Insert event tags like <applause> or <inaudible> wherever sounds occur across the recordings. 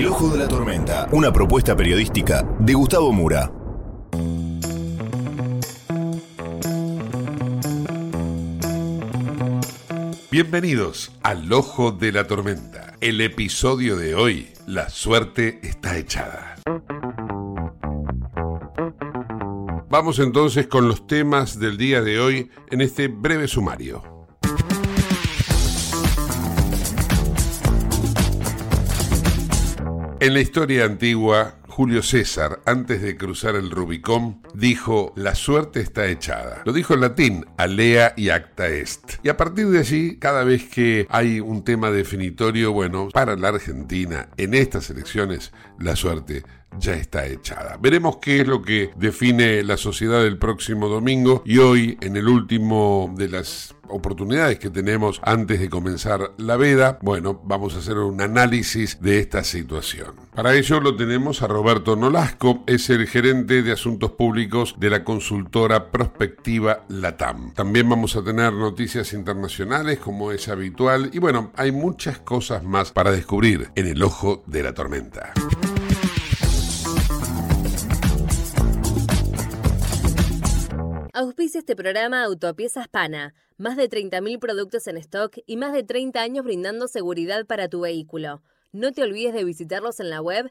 El Ojo de la Tormenta, una propuesta periodística de Gustavo Mura. Bienvenidos al Ojo de la Tormenta. El episodio de hoy, La suerte está echada. Vamos entonces con los temas del día de hoy en este breve sumario. En la historia antigua, Julio César, antes de cruzar el Rubicón, dijo, la suerte está echada. Lo dijo en latín, alea y acta est. Y a partir de allí, cada vez que hay un tema definitorio, bueno, para la Argentina, en estas elecciones, la suerte ya está echada. Veremos qué es lo que define la sociedad el próximo domingo y hoy, en el último de las oportunidades que tenemos antes de comenzar la veda, bueno, vamos a hacer un análisis de esta situación. Para ello lo tenemos a Roberto Nolasco, es el gerente de asuntos públicos de la consultora Prospectiva Latam. También vamos a tener noticias internacionales como es habitual y bueno, hay muchas cosas más para descubrir en el ojo de la tormenta. Auspicia este programa Autopiezas Pana. Más de 30.000 productos en stock y más de 30 años brindando seguridad para tu vehículo. No te olvides de visitarlos en la web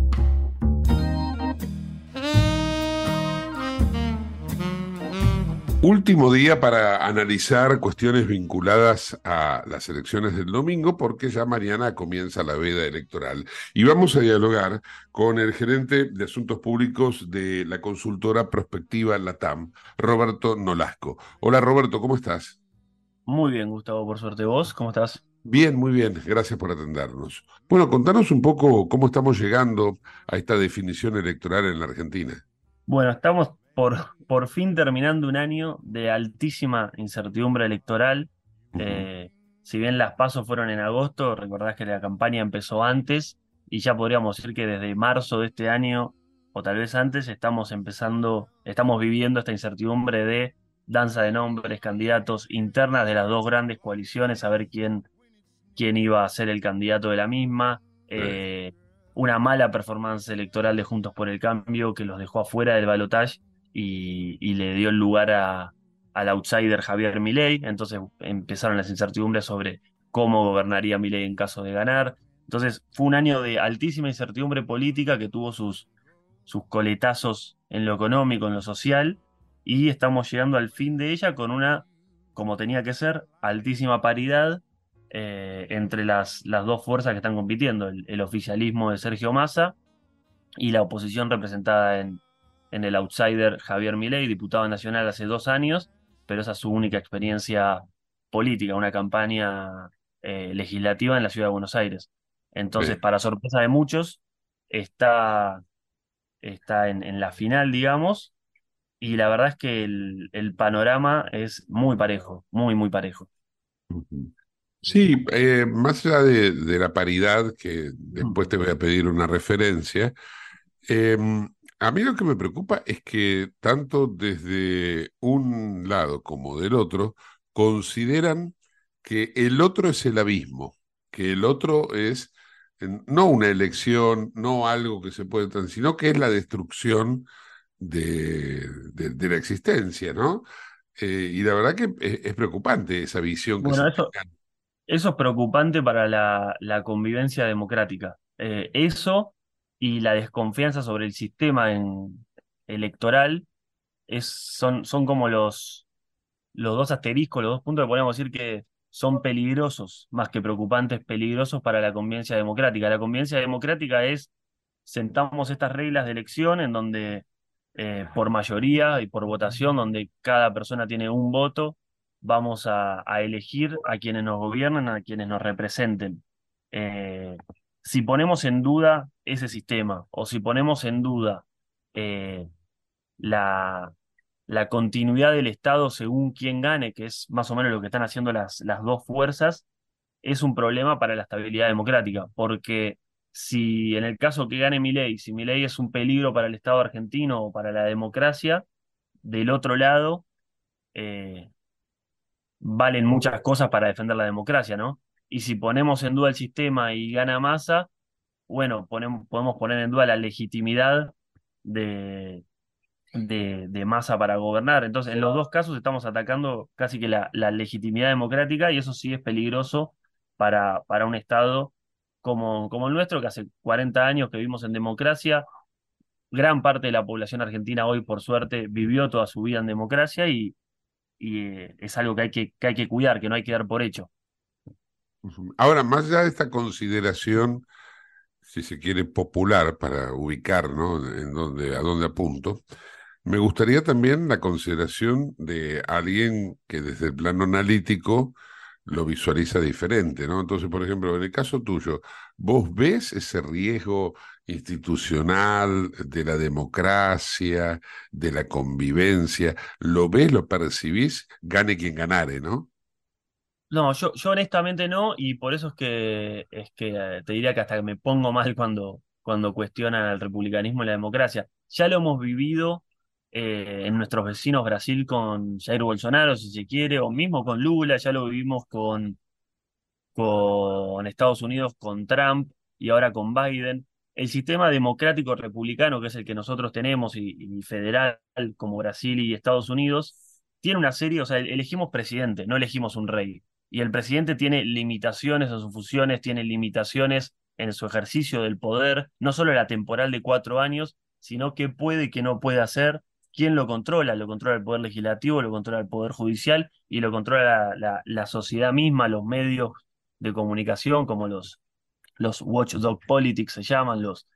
Último día para analizar cuestiones vinculadas a las elecciones del domingo, porque ya mañana comienza la veda electoral. Y vamos a dialogar con el gerente de Asuntos Públicos de la consultora Prospectiva Latam, Roberto Nolasco. Hola Roberto, ¿cómo estás? Muy bien, Gustavo, por suerte. ¿Vos cómo estás? Bien, muy bien, gracias por atendernos. Bueno, contanos un poco cómo estamos llegando a esta definición electoral en la Argentina. Bueno, estamos por, por fin terminando un año de altísima incertidumbre electoral. Eh, si bien las pasos fueron en agosto, recordás que la campaña empezó antes y ya podríamos decir que desde marzo de este año, o tal vez antes, estamos empezando, estamos viviendo esta incertidumbre de danza de nombres, candidatos internas de las dos grandes coaliciones, a ver quién, quién iba a ser el candidato de la misma. Eh, una mala performance electoral de Juntos por el Cambio que los dejó afuera del balotaje y, le dio el lugar a, al outsider Javier Milei. Entonces empezaron las incertidumbres sobre cómo gobernaría Milei en caso de ganar. Entonces fue un año de altísima incertidumbre política que tuvo sus, sus coletazos en lo económico, en lo social, y estamos llegando al fin de ella con una, como tenía que ser, altísima paridad eh, entre las, las dos fuerzas que están compitiendo, el, el oficialismo de Sergio Massa y la oposición representada en, en el outsider Javier Milei, diputado nacional hace dos años, pero esa es su única experiencia política, una campaña eh, legislativa en la ciudad de Buenos Aires. Entonces, Sí. para sorpresa de muchos, está, está en, en la final, digamos, y la verdad es que el, el panorama es muy parejo, muy, muy parejo. Sí, eh, más allá de, de la paridad, que después te voy a pedir una referencia, eh, a mí lo que me preocupa es que tanto desde un lado como del otro consideran que el otro es el abismo, que el otro es no una elección, no algo que se puede, tran- sino que es la destrucción de, de- de la existencia, ¿no? Eh, y la verdad que es, es preocupante esa visión que se Bueno, eso, eso es preocupante para la, la convivencia democrática. Eh, eso y la desconfianza sobre el sistema electoral es, son, son como los, los dos asteriscos, los dos puntos que podemos decir que son peligrosos, más que preocupantes, peligrosos para la convivencia democrática. La convivencia democrática es, sentamos estas reglas de elección en donde eh, por mayoría y por votación, donde cada persona tiene un voto, vamos a, a elegir a quienes nos gobiernan, a quienes nos representen. Eh, si ponemos en duda ese sistema o si ponemos en duda eh, la, continuidad del Estado según quién gane, que es más o menos lo que están haciendo las, las dos fuerzas, es un problema para la estabilidad democrática, porque si en el caso que gane Milei, si Milei es un peligro para el Estado argentino o para la democracia, del otro lado eh, valen muchas cosas para defender la democracia, ¿no? Y si ponemos en duda el sistema y gana Massa, bueno, podemos poner en duda la legitimidad de, de, de Massa para gobernar. Entonces, en los dos casos estamos atacando casi que la, la legitimidad democrática y eso sí es peligroso para, para un Estado como, como el nuestro, que hace 40 años que vivimos en democracia. Gran parte de la población argentina hoy, por suerte, vivió toda su vida en democracia y, y eh, es algo que hay que, que hay que cuidar, que no hay que dar por hecho. Ahora, más allá de esta consideración, si se quiere, popular para ubicar, ¿no? En dónde, a dónde apunto, me gustaría también la consideración de alguien que desde el plano analítico lo visualiza diferente, ¿no? Entonces, por ejemplo, en el caso tuyo, ¿vos ves ese riesgo institucional de la democracia, de la convivencia? ¿Lo ves, lo percibís? Gane quien ganare, ¿no? No, yo, yo honestamente no, y por eso es que, es que eh, te diría que hasta me pongo mal cuando, cuando cuestionan al republicanismo y la democracia. Ya lo hemos vivido eh, en nuestros vecinos Brasil con Jair Bolsonaro, si se quiere, o mismo con Lula, ya lo vivimos con, con Estados Unidos, con Trump y ahora con Biden. El sistema democrático republicano, que es el que nosotros tenemos, y federal, como Brasil y Estados Unidos, tiene una serie, o sea, elegimos presidente, no elegimos un rey. Y el presidente tiene limitaciones en sus funciones, tiene limitaciones en su ejercicio del poder, no solo la temporal de cuatro años, sino qué puede y qué no puede hacer, quién lo controla, lo controla el poder legislativo, lo controla el poder judicial y lo controla la, sociedad misma, los medios de comunicación, como los, los watchdog politics se llaman, los,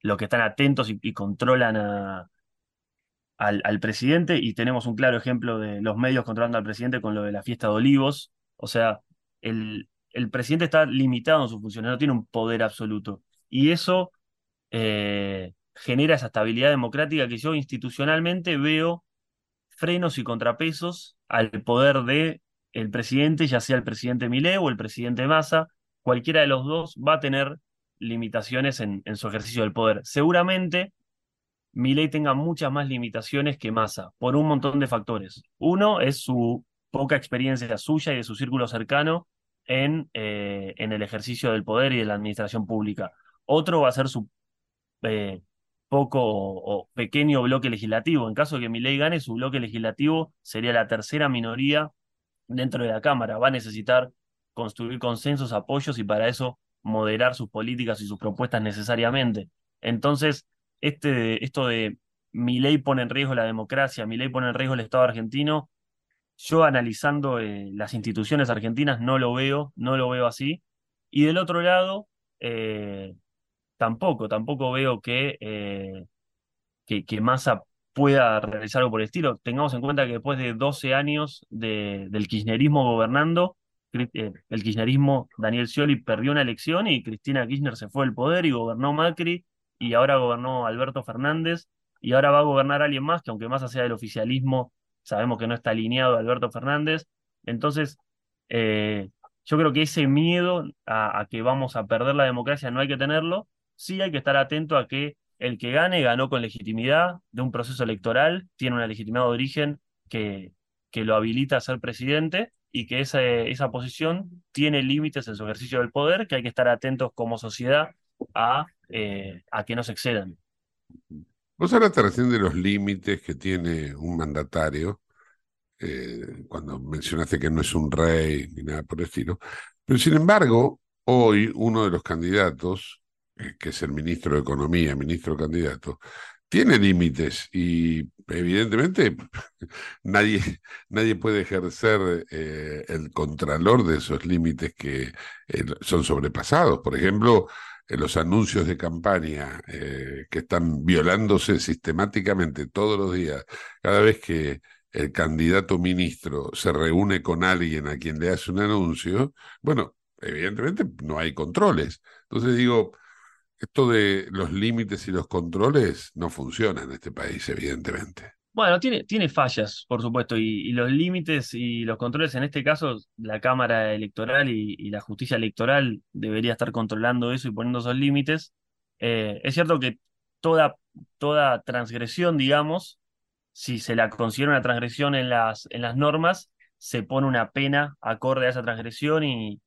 los que están atentos y, controlan al, al presidente, y tenemos un claro ejemplo de los medios controlando al presidente con lo de la fiesta de Olivos. O sea, el, presidente está limitado en sus funciones, no tiene un poder absoluto. Y eso eh, genera esa estabilidad democrática que yo institucionalmente veo frenos y contrapesos al poder de el presidente, ya sea el presidente Milei o el presidente Massa, cualquiera de los dos va a tener limitaciones en, en su ejercicio del poder. Seguramente Milei tenga muchas más limitaciones que Massa, por un montón de factores. Uno es su poca experiencia suya y de su círculo cercano en, eh, en el ejercicio del poder y de la administración pública. Otro va a ser su eh, poco o, pequeño bloque legislativo. En caso de que Milei gane, su bloque legislativo sería la tercera minoría dentro de la Cámara. Va a necesitar construir consensos, apoyos y para eso moderar sus políticas y sus propuestas necesariamente. Entonces, este, esto de Milei pone en riesgo la democracia, Milei pone en riesgo el Estado argentino, yo analizando eh, las instituciones argentinas no lo veo, no lo veo así. Y del otro lado, eh, tampoco, tampoco veo que, eh, que, que Massa pueda realizar algo por el estilo. Tengamos en cuenta que después de 12 años de- del kirchnerismo gobernando, el kirchnerismo, Daniel Scioli, perdió una elección y Cristina Kirchner se fue del poder y gobernó Macri y ahora gobernó Alberto Fernández y ahora va a gobernar alguien más que aunque más sea del oficialismo, sabemos que no está alineado Alberto Fernández. Entonces, eh, yo creo que ese miedo a, a, que vamos a perder la democracia no hay que tenerlo, sí hay que estar atento a que el que gane ganó con legitimidad de un proceso electoral, tiene una legitimidad de origen que, que lo habilita a ser presidente y que esa, esa posición tiene límites en su ejercicio del poder, que hay que estar atentos como sociedad a, eh, a que no se excedan. Vos hablaste recién de los límites que tiene un mandatario, eh, cuando mencionaste que no es un rey ni nada por el estilo, pero sin embargo, hoy uno de los candidatos eh, que es el ministro de Economía, ministro candidato, tiene límites y evidentemente <laughs> nadie, nadie puede ejercer eh, el contralor de esos límites que son sobrepasados. Por ejemplo, los anuncios de campaña que están violándose sistemáticamente todos los días, cada vez que el candidato ministro se reúne con alguien a quien le hace un anuncio, bueno, evidentemente no hay controles. Entonces digo, esto de los límites y los controles no funciona en este país, evidentemente. Bueno, tiene, tiene fallas, por supuesto, y, los límites y los controles, en este caso, la Cámara Electoral y, y, la justicia electoral debería estar controlando eso y poniendo esos límites. Eh, es cierto que toda, toda transgresión, digamos, si se la considera una transgresión en las, en las normas, se pone una pena acorde a esa transgresión y,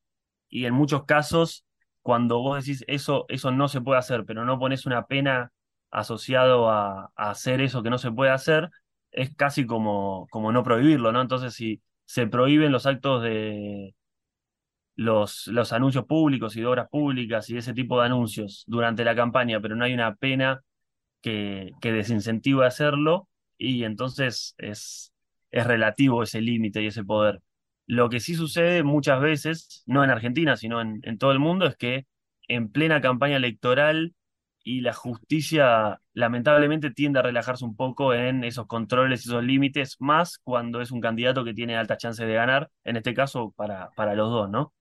y en muchos casos cuando vos decís eso, eso no se puede hacer, pero no pones una pena asociado a, hacer eso que no se puede hacer, es casi como, como no prohibirlo, ¿no? Entonces, si se prohíben los actos de los, los anuncios públicos y de obras públicas y ese tipo de anuncios durante la campaña, pero no hay una pena que, que desincentive hacerlo, y entonces es, es relativo ese límite y ese poder. Lo que sí sucede muchas veces, no en Argentina, sino en, todo el mundo, es que en plena campaña electoral y la justicia lamentablemente tiende a relajarse un poco en esos controles y esos límites, más cuando es un candidato que tiene alta chance de ganar, en este caso para, para los dos, ¿no?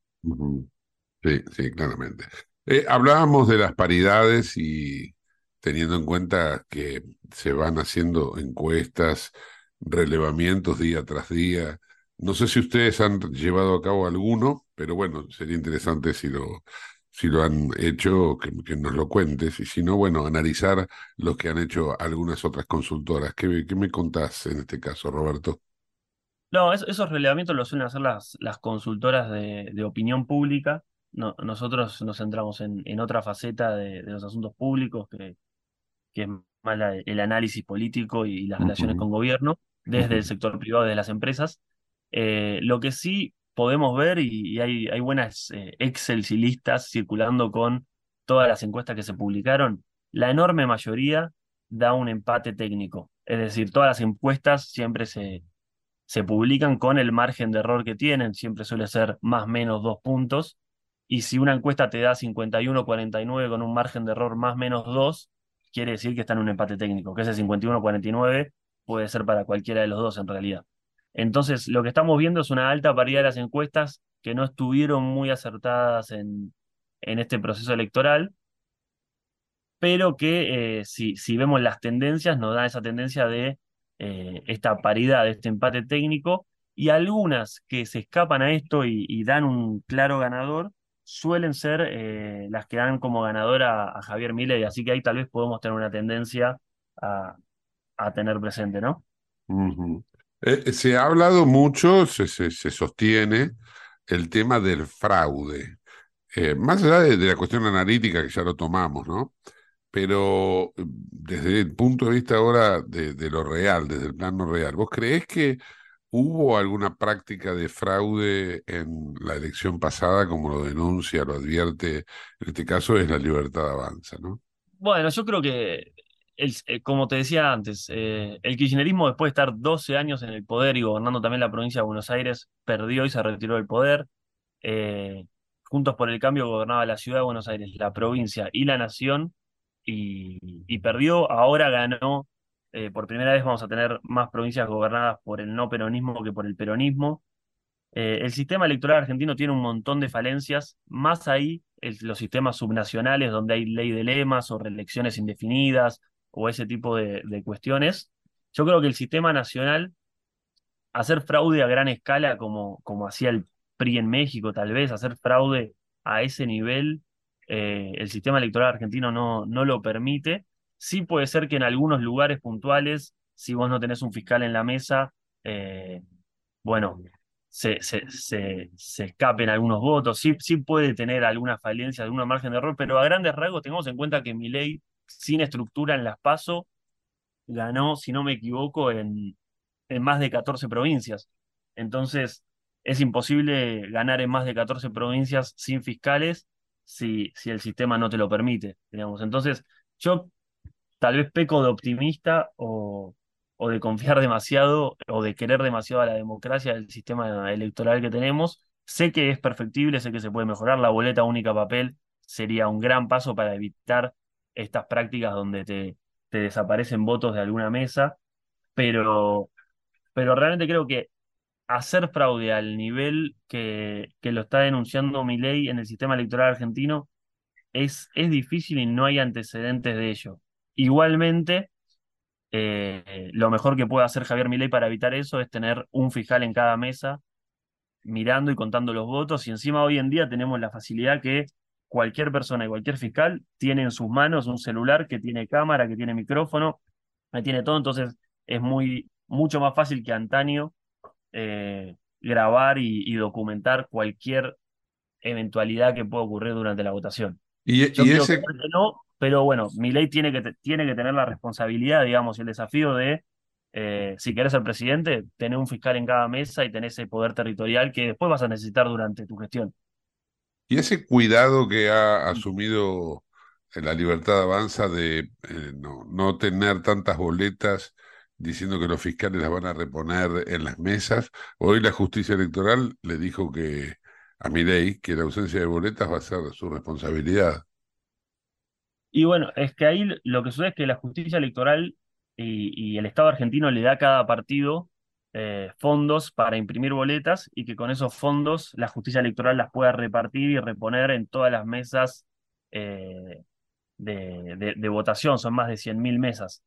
Sí, sí, claramente. Eh, hablábamos de las paridades y teniendo en cuenta que se van haciendo encuestas, relevamientos día tras día, no sé si ustedes han llevado a cabo alguno, pero bueno, sería interesante si lo, si lo han hecho, que, que nos lo cuentes, y si no, bueno, analizar los que han hecho algunas otras consultoras. ¿Qué, qué me contás en este caso, Roberto? No, es, esos relevamientos los suelen hacer las, las consultoras de, de opinión pública. No, nosotros nos centramos en, en otra faceta de, de, los asuntos públicos, que, que es más la, el análisis político y las relaciones uh -huh. con gobierno, desde uh -huh. el sector privado, de las empresas. Eh, lo que sí podemos ver, y, hay, hay, buenas eh, Excel y listas circulando con todas las encuestas que se publicaron, la enorme mayoría da un empate técnico. Es decir, todas las encuestas siempre se, se publican con el margen de error que tienen, siempre suele ser más menos dos puntos. Y si una encuesta te da 51-49 con un margen de error más menos 2, quiere decir que está en un empate técnico, que ese 51-49 puede ser para cualquiera de los dos en realidad. Entonces, lo que estamos viendo es una alta paridad de las encuestas que no estuvieron muy acertadas en, en este proceso electoral, pero que eh, si, si, vemos las tendencias, nos da esa tendencia de eh, esta paridad, de este empate técnico, y algunas que se escapan a esto y, dan un claro ganador, suelen ser eh, las que dan como ganadora a, Javier Milei, así que ahí tal vez podemos tener una tendencia a, a tener presente, ¿no? Eh, se ha hablado mucho, se, se, sostiene el tema del fraude. Eh, más allá de, la cuestión analítica que ya lo tomamos, ¿no? Pero eh, desde el punto de vista ahora de, de, lo real, desde el plano real, ¿vos creés que hubo alguna práctica de fraude en la elección pasada, como lo denuncia, lo advierte, en este caso es la libertad avanza, ¿no? Bueno, yo creo que eh, como te decía antes, eh, el kirchnerismo después de estar 12 años en el poder y gobernando también la provincia de Buenos Aires, perdió y se retiró del poder. Eh, Juntos por el Cambio gobernaba la ciudad de Buenos Aires, la provincia y la nación, y, perdió, ahora ganó. Por primera vez vamos a tener más provincias gobernadas por el no peronismo que por el peronismo. El sistema electoral argentino tiene un montón de falencias, más ahí los sistemas subnacionales donde hay ley de lemas o reelecciones indefinidas o ese tipo de, cuestiones. Yo creo que el sistema nacional, hacer fraude a gran escala como, como hacía el PRI en México, tal vez, hacer fraude a ese nivel, eh, el sistema electoral argentino no, no lo permite. Sí puede ser que en algunos lugares puntuales, si vos no tenés un fiscal en la mesa, eh, bueno, se, se, se, se escapen algunos votos, sí, sí puede tener alguna falencia, algún margen de error, pero a grandes rasgos tengamos en cuenta que Milei, sin estructura en las PASO, ganó, si no me equivoco, en, en más de 14 provincias. Entonces, es imposible ganar en más de 14 provincias sin fiscales si, si el sistema no te lo permite, digamos. Entonces, yo tal vez peco de optimista o, o de confiar demasiado o de querer demasiado a la democracia del sistema electoral que tenemos. Sé que es perfectible, sé que se puede mejorar. La boleta única papel sería un gran paso para evitar estas prácticas donde te, te desaparecen votos de alguna mesa, pero, pero realmente creo que hacer fraude al nivel que, que lo está denunciando Milei en el sistema electoral argentino es, es difícil y no hay antecedentes de ello. Igualmente, eh, lo mejor que puede hacer Javier Milei para evitar eso es tener un fiscal en cada mesa mirando y contando los votos y encima hoy en día tenemos la facilidad que cualquier persona y cualquier fiscal tiene en sus manos un celular que tiene cámara, que tiene micrófono, que tiene todo, entonces es muy, mucho más fácil que antaño eh, grabar y, y documentar cualquier eventualidad que pueda ocurrir durante la votación. Y, Yo y ese, que no, pero bueno, mi ley tiene que, tiene que tener la responsabilidad, digamos, y el desafío de, eh, si querés ser presidente, tener un fiscal en cada mesa y tener ese poder territorial que después vas a necesitar durante tu gestión. Y ese cuidado que ha asumido la Libertad Avanza de eh, no, tener tantas boletas diciendo que los fiscales las van a reponer en las mesas. Hoy la justicia electoral le dijo que a Milei que la ausencia de boletas va a ser su responsabilidad. Y bueno, es que ahí lo que sucede es que la justicia electoral y, y el Estado argentino le da a cada partido eh, fondos para imprimir boletas y que con esos fondos la justicia electoral las pueda repartir y reponer en todas las mesas eh, de, de- de votación. Son más de 100.000 mesas.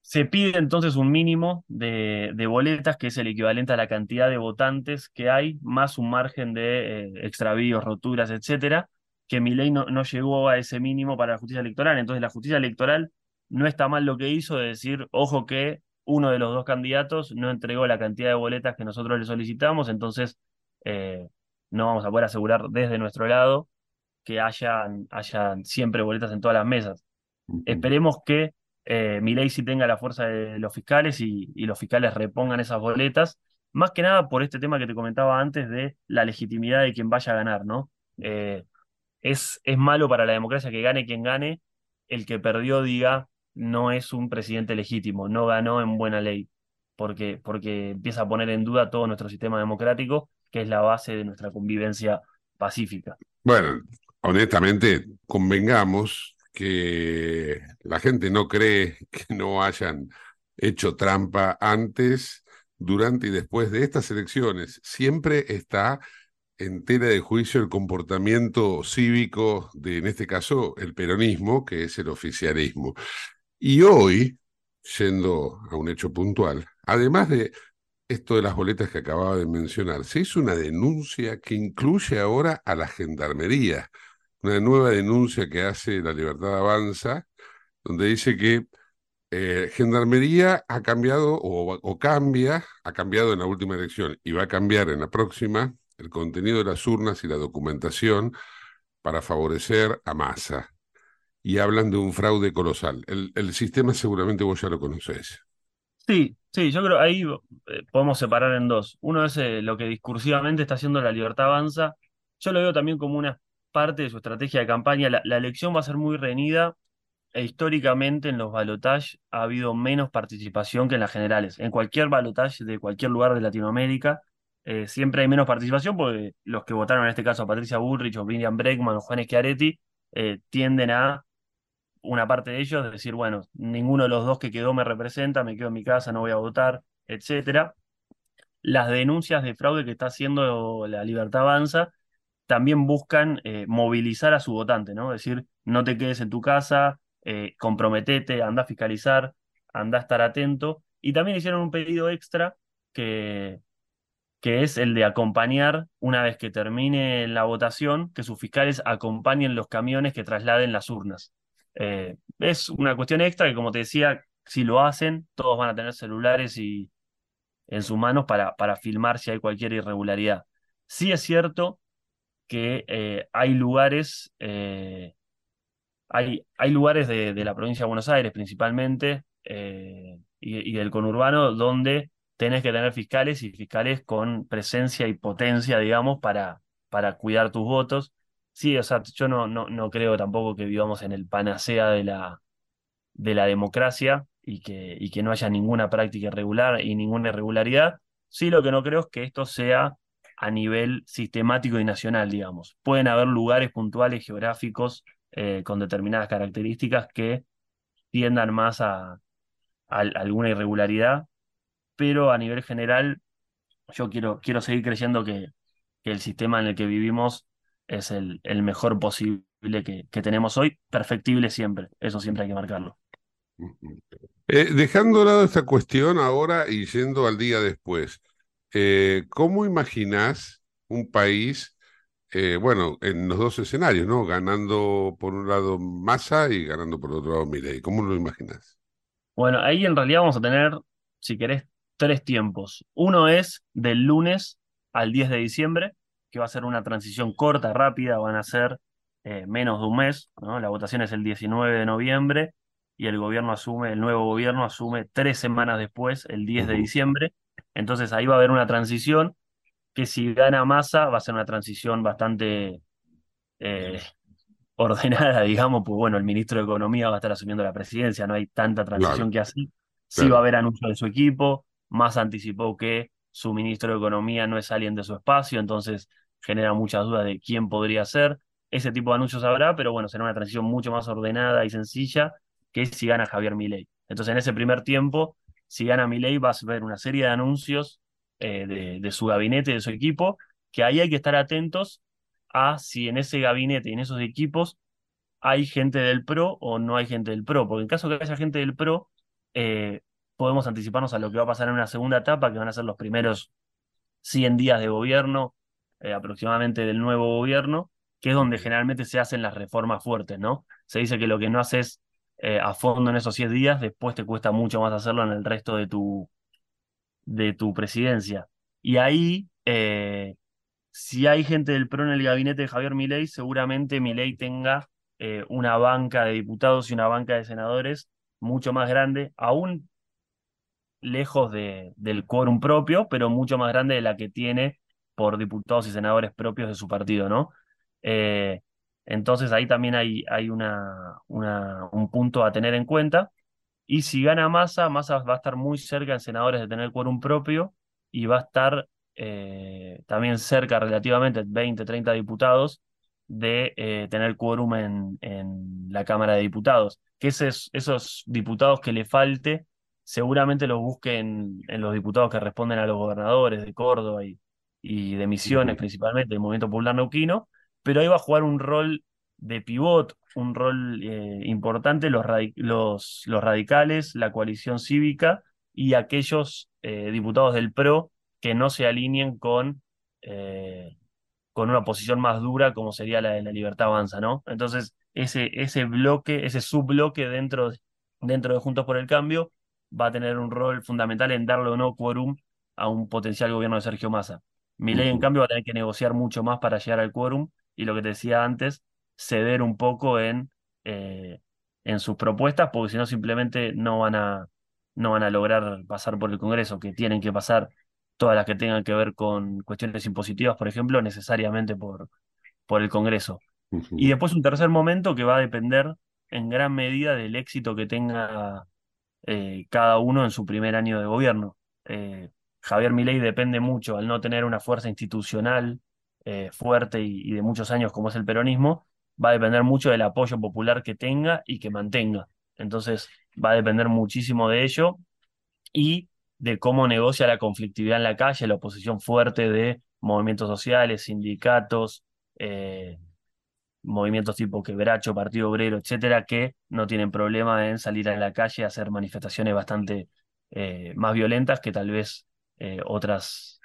Se pide entonces un mínimo de, de boletas, que es el equivalente a la cantidad de votantes que hay, más un margen de eh, extravíos, roturas, etcétera, que mi ley no, no llegó a ese mínimo para la justicia electoral. Entonces, la justicia electoral no está mal lo que hizo de decir, ojo que uno de los dos candidatos no entregó la cantidad de boletas que nosotros le solicitamos, entonces eh, no vamos a poder asegurar desde nuestro lado que hayan, hayan siempre boletas en todas las mesas. Esperemos que eh, Milei sí tenga la fuerza de los fiscales y, y los fiscales repongan esas boletas, más que nada por este tema que te comentaba antes de la legitimidad de quien vaya a ganar, ¿no? Eh, es, es malo para la democracia que gane quien gane, el que perdió diga no es un presidente legítimo, no ganó en buena ley, porque, porque empieza a poner en duda todo nuestro sistema democrático, que es la base de nuestra convivencia pacífica. Bueno, honestamente, convengamos que la gente no cree que no hayan hecho trampa antes, durante y después de estas elecciones. Siempre está en tela de juicio el comportamiento cívico de, en este caso, el peronismo, que es el oficialismo. Y hoy, yendo a un hecho puntual, además de esto de las boletas que acababa de mencionar, se hizo una denuncia que incluye ahora a la gendarmería, una nueva denuncia que hace la Libertad Avanza, donde dice que eh, Gendarmería ha cambiado o, o cambia, ha cambiado en la última elección y va a cambiar en la próxima el contenido de las urnas y la documentación para favorecer a Massa. Y hablan de un fraude colosal. El, el sistema seguramente vos ya lo conocés. Sí, sí, yo creo ahí eh, podemos separar en dos. Uno es eh, lo que discursivamente está haciendo la Libertad Avanza. Yo lo veo también como una parte de su estrategia de campaña. La, elección va a ser muy reñida e históricamente en los balotajes ha habido menos participación que en las generales. En cualquier balotaje de cualquier lugar de Latinoamérica eh, siempre hay menos participación porque los que votaron en este caso a Patricia Bullrich o Miriam Bregman o Juan Schiaretti eh, tienden a una parte de ellos decir, bueno, ninguno de los dos que quedó me representa, me quedo en mi casa, no voy a votar, etcétera. las denuncias de fraude que está haciendo la Libertad Avanza también buscan eh, movilizar a su votante, ¿no? Es decir, no te quedes en tu casa, eh, comprometete, anda a fiscalizar, anda a estar atento. Y también hicieron un pedido extra que, que es el de acompañar, una vez que termine la votación, que sus fiscales acompañen los camiones que trasladen las urnas. Eh, es una cuestión extra que, como te decía, si lo hacen, todos van a tener celulares y, en sus manos para, para filmar si hay cualquier irregularidad. Sí es cierto que eh, hay lugares, eh, hay, hay, lugares de, la provincia de Buenos Aires principalmente y, y, del conurbano donde tenés que tener fiscales y fiscales con presencia y potencia, digamos, para, para cuidar tus votos. Sí, o sea, yo no, no, no creo tampoco que vivamos en el panacea de la, de la democracia y que, y que no haya ninguna práctica irregular y ninguna irregularidad. Sí, lo que no creo es que esto sea a nivel sistemático y nacional, digamos. Pueden haber lugares puntuales geográficos eh, con determinadas características que tiendan más a, alguna irregularidad, pero a nivel general yo quiero, quiero seguir creyendo que el sistema en el que vivimos es el, el mejor posible que, que, tenemos hoy, perfectible siempre, eso siempre hay que marcarlo. Eh, dejando de lado esta cuestión ahora y yendo al día después, eh, ¿cómo imaginás un país, eh, bueno, en los dos escenarios, ¿no? Ganando por un lado Massa y ganando por otro lado Milei. ¿Cómo lo imaginás? Bueno, ahí en realidad vamos a tener, si querés, tres tiempos. Uno es del lunes al 10 de diciembre, que va a ser una transición corta, rápida, van a ser eh, menos de un mes, ¿no? La votación es el 19 de noviembre y el gobierno asume, el nuevo gobierno asume tres semanas después, el 10 de diciembre. Entonces ahí va a haber una transición que si gana Massa va a ser una transición bastante eh, <laughs> ordenada, digamos, pues bueno, el ministro de Economía va a estar asumiendo la presidencia, no hay tanta transición que así. Sí va a haber anuncio de su equipo, más anticipó que su ministro de Economía no es alguien de su espacio, entonces genera muchas dudas de quién podría ser. Ese tipo de anuncios habrá, pero bueno, será una transición mucho más ordenada y sencilla que si gana Javier Milei. Entonces, en ese primer tiempo, si gana Milei, vas a ver una serie de anuncios eh, de, de, su gabinete, de su equipo, que ahí hay que estar atentos a si en ese gabinete y en esos equipos hay gente del PRO o no hay gente del PRO, porque en caso que haya gente del PRO, eh, podemos anticiparnos a lo que va a pasar en una segunda etapa, que van a ser los primeros 100 días de gobierno, eh, aproximadamente del nuevo gobierno, que es donde generalmente se hacen las reformas fuertes, ¿no? Se dice que lo que no haces eh, a fondo en esos 100 días, después te cuesta mucho más hacerlo en el resto de tu, de tu presidencia. Y ahí, eh, si hay gente del PRO en el gabinete de Javier Milei, seguramente Milei tenga una banca de diputados y una banca de senadores mucho más grande, aún lejos de, del quórum propio, pero mucho más grande de la que tiene por diputados y senadores propios de su partido, ¿no? Eh, entonces ahí también hay, hay una, un punto a tener en cuenta. Y si gana Massa, Massa va a estar muy cerca en senadores de tener quórum propio y va a estar eh, también cerca relativamente, 20, 30 diputados, de eh, tener quórum en, en, la Cámara de Diputados. Que esos, esos diputados que le falte seguramente los busquen en los diputados que responden a los gobernadores de Córdoba y, y de Misiones, principalmente del Movimiento Popular Neuquino, pero ahí va a jugar un rol de pivot, un rol eh, importante los, los, los, radicales, la coalición cívica y aquellos eh, diputados del PRO que no se alineen con, eh, con una posición más dura como sería la de la libertad avanza, ¿no? Entonces, ese, ese bloque, ese subbloque dentro, dentro de Juntos por el Cambio va a tener un rol fundamental en darle o no quórum a un potencial gobierno de Sergio Massa. Milei, en cambio, va a tener que negociar mucho más para llegar al quórum y lo que te decía antes, ceder un poco en, eh, en sus propuestas, porque si no, simplemente no van, a, no van a lograr pasar por el Congreso, que tienen que pasar todas las que tengan que ver con cuestiones impositivas, por ejemplo, necesariamente por, por el Congreso. Y después un tercer momento que va a depender en gran medida del éxito que tenga eh, cada uno en su primer año de gobierno. Eh, Javier Milei depende mucho, al no tener una fuerza institucional eh, fuerte y, de muchos años como es el peronismo, va a depender mucho del apoyo popular que tenga y que mantenga. Entonces va a depender muchísimo de ello y de cómo negocia la conflictividad en la calle, la oposición fuerte de movimientos sociales, sindicatos, eh, movimientos tipo Quebracho, Partido Obrero, etcétera, que no tienen problema en salir a la calle a hacer manifestaciones bastante eh, más violentas que tal vez eh, otras,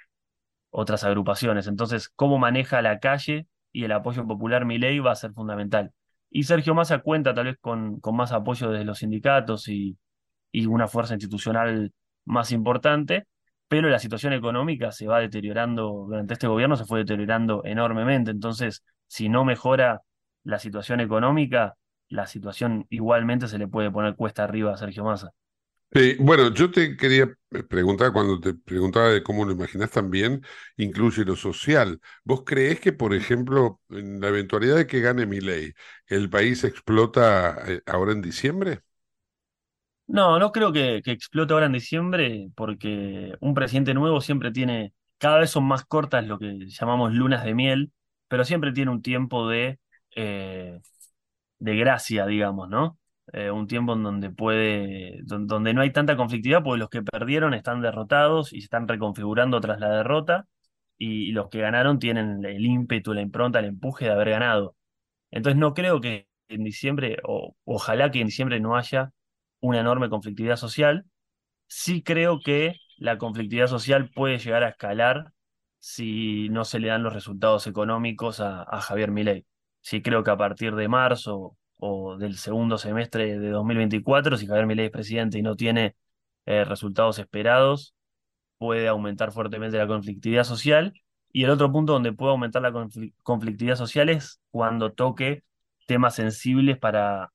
otras agrupaciones. Entonces, cómo maneja la calle y el apoyo popular Milei va a ser fundamental. Y Sergio Massa cuenta tal vez con, con más apoyo desde los sindicatos y, y una fuerza institucional más importante, pero la situación económica se va deteriorando, durante este gobierno se fue deteriorando enormemente, entonces si no mejora la situación económica, la situación igualmente se le puede poner cuesta arriba a Sergio Massa. Bueno, yo te quería preguntar, cuando te preguntaba de cómo lo imaginas también, incluye lo social. ¿Vos creés que, por ejemplo, en la eventualidad de que gane mi ley, el país explota eh, ahora en diciembre? No, no creo que, que explote ahora en diciembre, porque un presidente nuevo siempre tiene, cada vez son más cortas lo que llamamos lunas de miel, pero siempre tiene un tiempo de, eh, de gracia, digamos, ¿no? Eh, un tiempo en donde puede, don- donde no hay tanta conflictividad, porque los que perdieron están derrotados y se están reconfigurando tras la derrota, y, y los que ganaron tienen el ímpetu, la impronta, el empuje de haber ganado. Entonces no creo que en diciembre, o ojalá que en diciembre no haya una enorme conflictividad social. Sí creo que la conflictividad social puede llegar a escalar si no se le dan los resultados económicos a, a Javier Milei. Sí creo que a partir de marzo o del segundo semestre de 2024, si Javier Milei es presidente y no tiene eh, resultados esperados, puede aumentar fuertemente la conflictividad social. Y el otro punto donde puede aumentar la confli- conflictividad social es cuando toque temas sensibles para,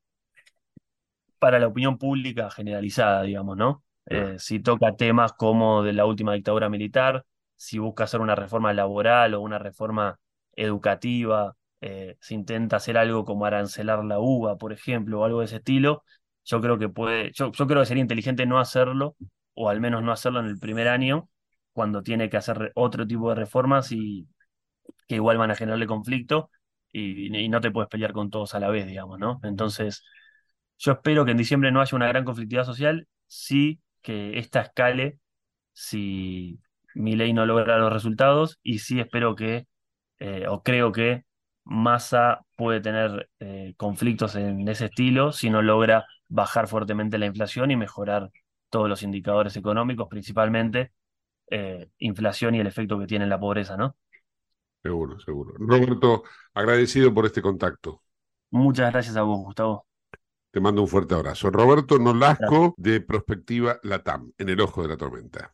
para la opinión pública generalizada, digamos, ¿no? Eh, si toca temas como de la última dictadura militar, si busca hacer una reforma laboral o una reforma educativa, eh, si intenta hacer algo como arancelar la uva, por ejemplo, o algo de ese estilo, yo creo que puede, yo, creo que sería inteligente no hacerlo, o al menos no hacerlo en el primer año, cuando tiene que hacer otro tipo de reformas y que igual van a generarle conflicto y, y no te puedes pelear con todos a la vez, digamos, ¿no? Entonces, yo espero que en diciembre no haya una gran conflictividad social, sí que esta escale si mi ley no logra los resultados y sí espero que, eh, o creo que Massa puede tener eh, conflictos en ese estilo si no logra bajar fuertemente la inflación y mejorar todos los indicadores económicos, principalmente eh, inflación y el efecto que tiene en la pobreza, ¿no? Seguro, seguro. Roberto, agradecido por este contacto. Muchas gracias a vos, Gustavo. Te mando un fuerte abrazo. Roberto Nolasco de Prospectiva Latam, en el ojo de la tormenta.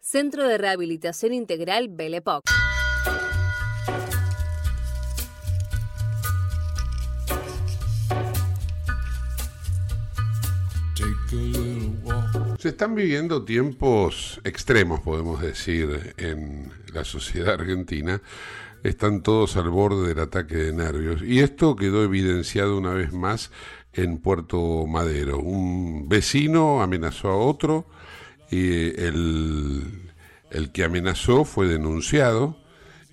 Centro de Rehabilitación Integral Belepoc. Se están viviendo tiempos extremos, podemos decir, en la sociedad argentina. Están todos al borde del ataque de nervios. Y esto quedó evidenciado una vez más en Puerto Madero. Un vecino amenazó a otro y el, el que amenazó fue denunciado.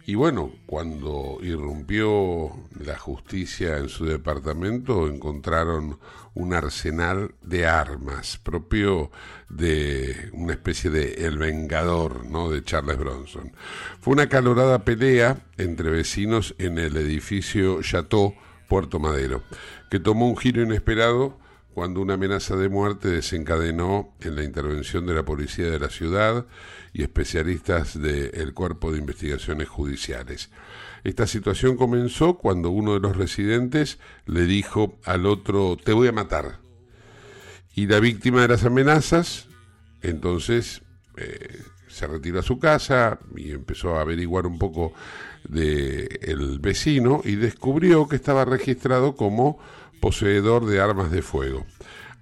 Y bueno, cuando irrumpió la justicia en su departamento, encontraron un arsenal de armas propio de una especie de El Vengador, ¿no? de Charles Bronson. Fue una calorada pelea entre vecinos en el edificio Chateau Puerto Madero, que tomó un giro inesperado cuando una amenaza de muerte desencadenó en la intervención de la policía de la ciudad y especialistas del Cuerpo de Investigaciones Judiciales. Esta situación comenzó cuando uno de los residentes le dijo al otro, te voy a matar. Y la víctima de las amenazas, entonces, eh, se retiró a su casa y empezó a averiguar un poco del el vecino y descubrió que estaba registrado como poseedor de armas de fuego.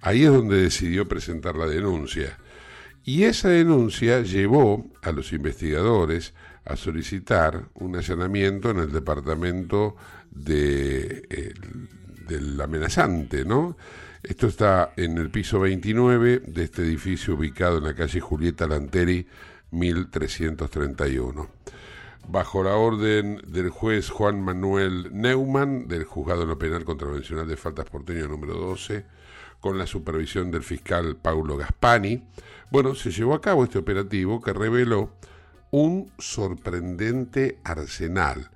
Ahí es donde decidió presentar la denuncia. Y esa denuncia llevó a los investigadores a solicitar un allanamiento en el departamento de, del amenazante, ¿no? Esto está en el piso 29 de este edificio ubicado en la calle Julieta Lanteri, 1331. Bajo la orden del juez Juan Manuel Neumann, del Juzgado no Penal Contravencional de Faltas Porteño número 12, con la supervisión del fiscal Paulo Gaspani, bueno, se llevó a cabo este operativo que reveló un sorprendente arsenal.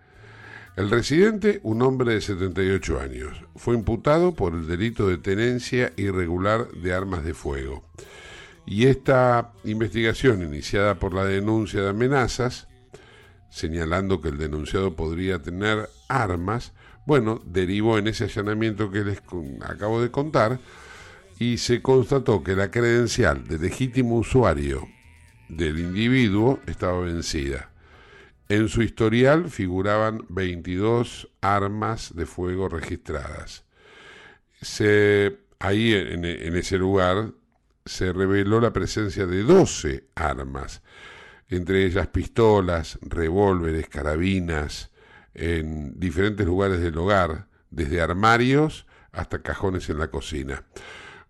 El residente, un hombre de 78 años, fue imputado por el delito de tenencia irregular de armas de fuego. Y esta investigación, iniciada por la denuncia de amenazas, señalando que el denunciado podría tener armas, bueno, derivó en ese allanamiento que les acabo de contar y se constató que la credencial de legítimo usuario del individuo estaba vencida. En su historial figuraban 22 armas de fuego registradas. Se, ahí en, en ese lugar se reveló la presencia de 12 armas, entre ellas pistolas, revólveres, carabinas, en diferentes lugares del hogar, desde armarios hasta cajones en la cocina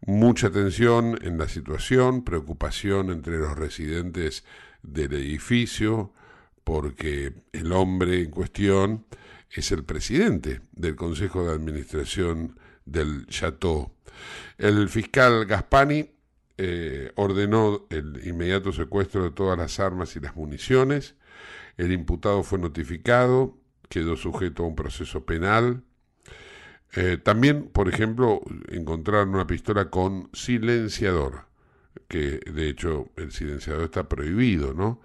mucha tensión en la situación, preocupación entre los residentes del edificio, porque el hombre en cuestión es el presidente del Consejo de Administración del Chateau. El fiscal Gaspani eh, ordenó el inmediato secuestro de todas las armas y las municiones. El imputado fue notificado, quedó sujeto a un proceso penal eh, también, por ejemplo, encontraron una pistola con silenciador, que de hecho el silenciador está prohibido, ¿no?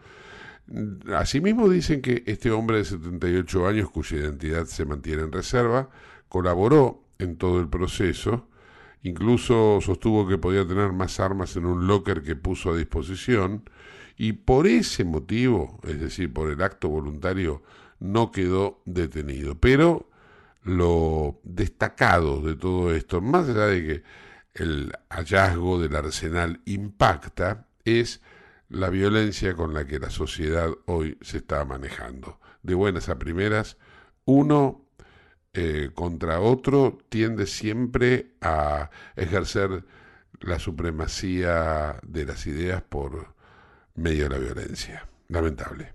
Asimismo dicen que este hombre de 78 años, cuya identidad se mantiene en reserva, colaboró en todo el proceso, incluso sostuvo que podía tener más armas en un locker que puso a disposición, y por ese motivo, es decir, por el acto voluntario, no quedó detenido. Pero lo destacado de todo esto, más allá de que el hallazgo del arsenal impacta, es la violencia con la que la sociedad hoy se está manejando. De buenas a primeras, uno eh, contra otro tiende siempre a ejercer la supremacía de las ideas por medio de la violencia. Lamentable.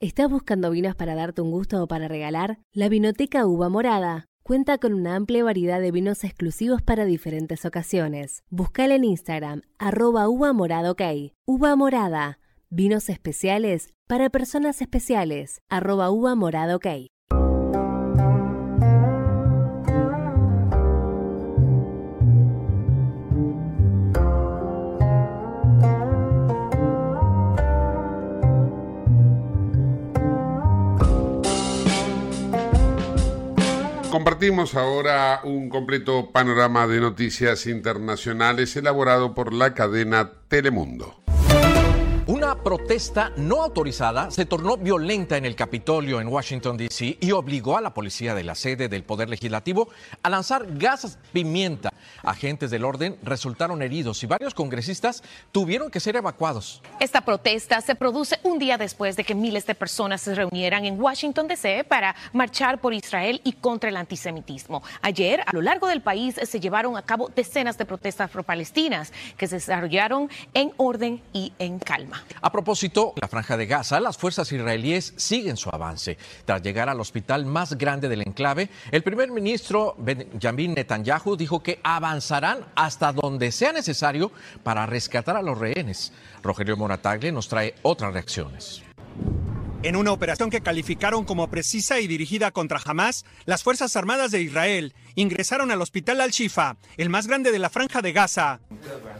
¿Estás buscando vinos para darte un gusto o para regalar? La Vinoteca Uva Morada cuenta con una amplia variedad de vinos exclusivos para diferentes ocasiones. Buscala en Instagram, arroba uva morada ok. Uva morada, Vinos especiales para personas especiales. Arroba uva morado ok. Compartimos ahora un completo panorama de noticias internacionales elaborado por la cadena Telemundo. Una protesta no autorizada se tornó violenta en el Capitolio en Washington, D.C. y obligó a la policía de la sede del Poder Legislativo a lanzar gases pimienta. Agentes del orden resultaron heridos y varios congresistas tuvieron que ser evacuados. Esta protesta se produce un día después de que miles de personas se reunieran en Washington, D.C. para marchar por Israel y contra el antisemitismo. Ayer, a lo largo del país, se llevaron a cabo decenas de protestas pro-palestinas que se desarrollaron en orden y en calma. A propósito, la franja de Gaza, las fuerzas israelíes siguen su avance. Tras llegar al hospital más grande del enclave, el primer ministro Benjamin Netanyahu dijo que avanzarán hasta donde sea necesario para rescatar a los rehenes. Rogelio Moratagle nos trae otras reacciones. En una operación que calificaron como precisa y dirigida contra Hamas, las Fuerzas Armadas de Israel ingresaron al Hospital Al-Shifa, el más grande de la franja de Gaza.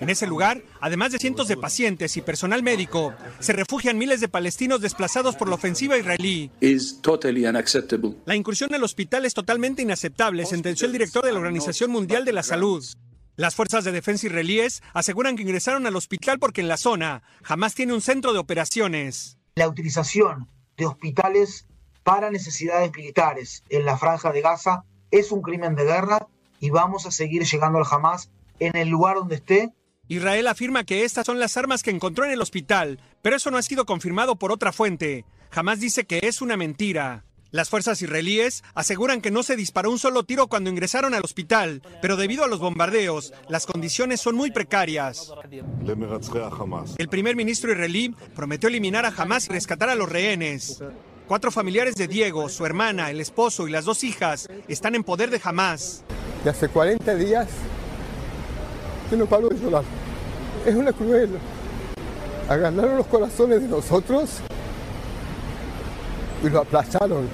En ese lugar, además de cientos de pacientes y personal médico, se refugian miles de palestinos desplazados por la ofensiva israelí. La incursión al hospital es totalmente inaceptable, sentenció el director de la Organización Mundial de la Salud. Las fuerzas de defensa israelíes aseguran que ingresaron al hospital porque en la zona jamás tiene un centro de operaciones la utilización de hospitales para necesidades militares en la franja de Gaza es un crimen de guerra y vamos a seguir llegando al Hamas en el lugar donde esté. Israel afirma que estas son las armas que encontró en el hospital, pero eso no ha sido confirmado por otra fuente. Jamás dice que es una mentira. Las fuerzas israelíes aseguran que no se disparó un solo tiro cuando ingresaron al hospital, pero debido a los bombardeos, las condiciones son muy precarias. El primer ministro israelí prometió eliminar a Hamas y rescatar a los rehenes. Cuatro familiares de Diego, su hermana, el esposo y las dos hijas están en poder de Hamas. De hace 40 días que no paro de. Es una cruel. Aganaron los corazones de nosotros y lo aplazaron.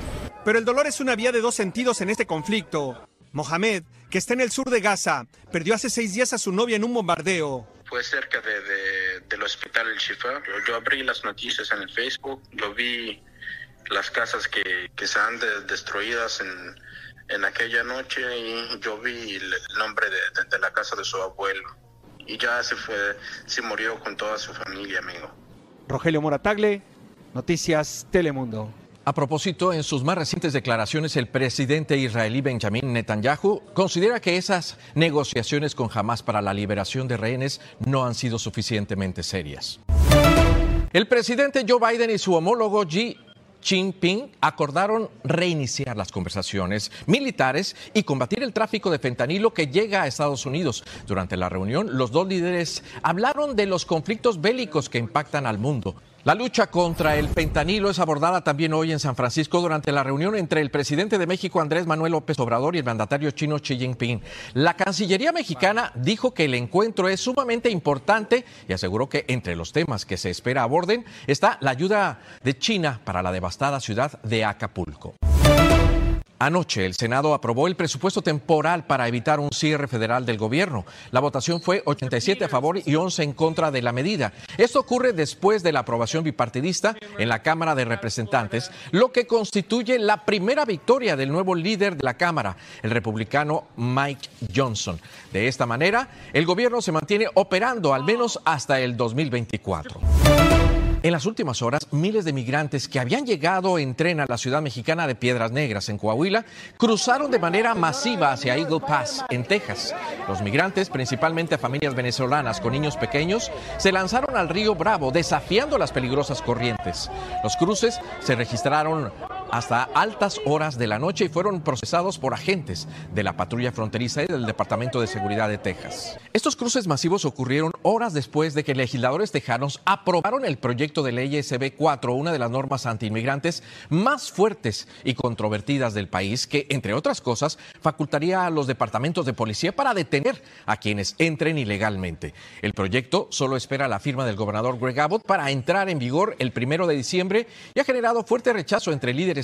Pero el dolor es una vía de dos sentidos en este conflicto. Mohamed, que está en el sur de Gaza, perdió hace seis días a su novia en un bombardeo. Fue cerca de, del hospital El Shifa. Yo, abrí las noticias en el Facebook, yo vi las casas que, que se han destruidas en, en, aquella noche y yo vi el nombre de, de, la casa de su abuelo. Y ya se fue, se murió con toda su familia, amigo. Rogelio Moratagle, Noticias Telemundo. A propósito, en sus más recientes declaraciones, el presidente israelí Benjamin Netanyahu considera que esas negociaciones con Hamas para la liberación de rehenes no han sido suficientemente serias. El presidente Joe Biden y su homólogo Xi Jinping acordaron reiniciar las conversaciones militares y combatir el tráfico de fentanilo que llega a Estados Unidos. Durante la reunión, los dos líderes hablaron de los conflictos bélicos que impactan al mundo. La lucha contra el fentanilo es abordada también hoy en San Francisco durante la reunión entre el presidente de México Andrés Manuel López Obrador y el mandatario chino Xi Jinping. La Cancillería mexicana dijo que el encuentro es sumamente importante y aseguró que entre los temas que se espera aborden está la ayuda de China para la devastada ciudad de Acapulco. Anoche el Senado aprobó el presupuesto temporal para evitar un cierre federal del gobierno. La votación fue 87 a favor y 11 en contra de la medida. Esto ocurre después de la aprobación bipartidista en la Cámara de Representantes, lo que constituye la primera victoria del nuevo líder de la Cámara, el republicano Mike Johnson. De esta manera, el gobierno se mantiene operando al menos hasta el 2024. En las últimas horas, miles de migrantes que habían llegado en tren a la ciudad mexicana de Piedras Negras, en Coahuila, cruzaron de manera masiva hacia Eagle Pass, en Texas. Los migrantes, principalmente familias venezolanas con niños pequeños, se lanzaron al río Bravo, desafiando las peligrosas corrientes. Los cruces se registraron hasta altas horas de la noche y fueron procesados por agentes de la patrulla fronteriza y del Departamento de Seguridad de Texas. Estos cruces masivos ocurrieron horas después de que legisladores tejanos aprobaron el proyecto de ley SB 4, una de las normas antiinmigrantes más fuertes y controvertidas del país, que, entre otras cosas, facultaría a los departamentos de policía para detener a quienes entren ilegalmente. El proyecto solo espera la firma del gobernador Greg Abbott para entrar en vigor el primero de diciembre y ha generado fuerte rechazo entre líderes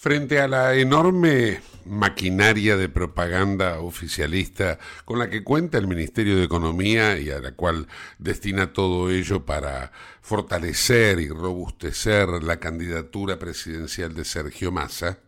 Frente a la enorme maquinaria de propaganda oficialista con la que cuenta el Ministerio de Economía y a la cual destina todo ello para fortalecer y robustecer la candidatura presidencial de Sergio Massa,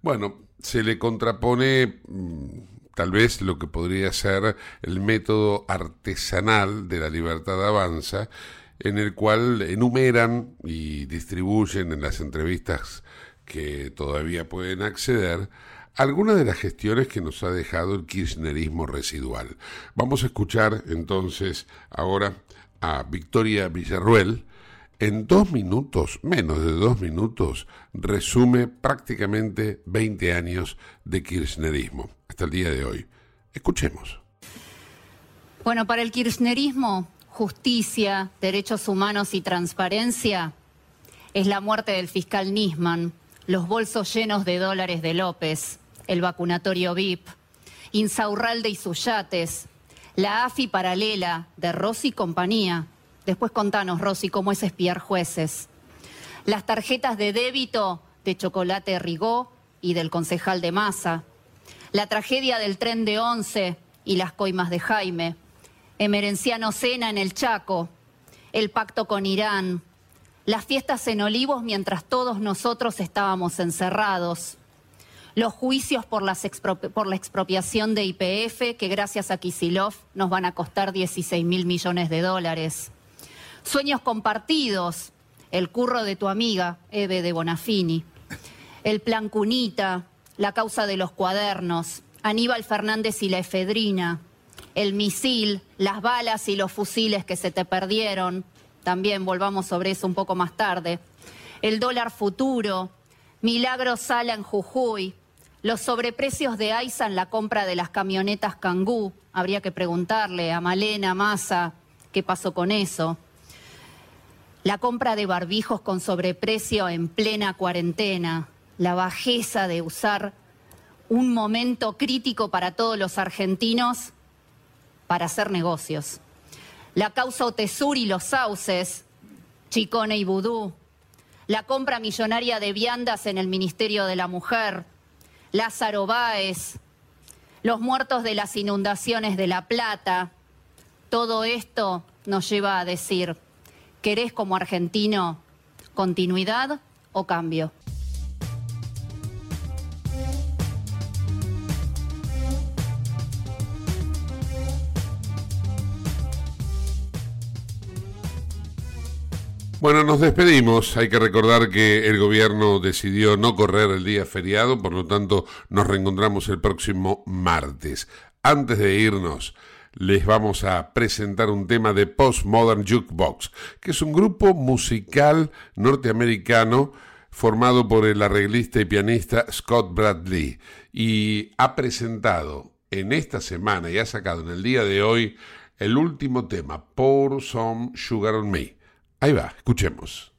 bueno, se le contrapone mm, tal vez lo que podría ser el método artesanal de la libertad avanza, en el cual enumeran y distribuyen en las entrevistas que todavía pueden acceder algunas de las gestiones que nos ha dejado el kirchnerismo residual. Vamos a escuchar entonces ahora a Victoria Villarruel. En dos minutos, menos de dos minutos, resume prácticamente 20 años de kirchnerismo hasta el día de hoy. Escuchemos. Bueno, para el kirchnerismo, justicia, derechos humanos y transparencia es la muerte del fiscal Nisman, los bolsos llenos de dólares de López, el vacunatorio VIP, Insaurralde y sus yates, la AFI paralela de Rossi y compañía. Después contanos, Rossi, cómo es espiar jueces. Las tarjetas de débito de Chocolate Rigó y del concejal de Masa. La tragedia del tren de Once y las coimas de Jaime. Emerenciano Cena en el Chaco. El pacto con Irán las fiestas en Olivos mientras todos nosotros estábamos encerrados, los juicios por, la expropiación de IPF, que gracias a Kisilov nos van a costar 16 mil millones de dólares, sueños compartidos, el curro de tu amiga, Eve de Bonafini, el plan Cunita, la causa de los cuadernos, Aníbal Fernández y la efedrina, el misil, las balas y los fusiles que se te perdieron, también volvamos sobre eso un poco más tarde. El dólar futuro, Milagro Sala en Jujuy, los sobreprecios de AISA en la compra de las camionetas Kangoo. Habría que preguntarle a Malena, Massa, qué pasó con eso. La compra de barbijos con sobreprecio en plena cuarentena. La bajeza de usar un momento crítico para todos los argentinos para hacer negocios la causa Otesur y los sauces, Chicone y Vudú, la compra millonaria de viandas en el Ministerio de la Mujer, Lázaro Báez, los muertos de las inundaciones de La Plata. Todo esto nos lleva a decir, ¿querés como argentino continuidad o cambio? Bueno, nos despedimos. Hay que recordar que el gobierno decidió no correr el día feriado, por lo tanto nos reencontramos el próximo martes. Antes de irnos, les vamos a presentar un tema de Postmodern Jukebox, que es un grupo musical norteamericano formado por el arreglista y pianista Scott Bradley y ha presentado en esta semana y ha sacado en el día de hoy el último tema, Pour Some Sugar on Me. Ahí va, escuchemos.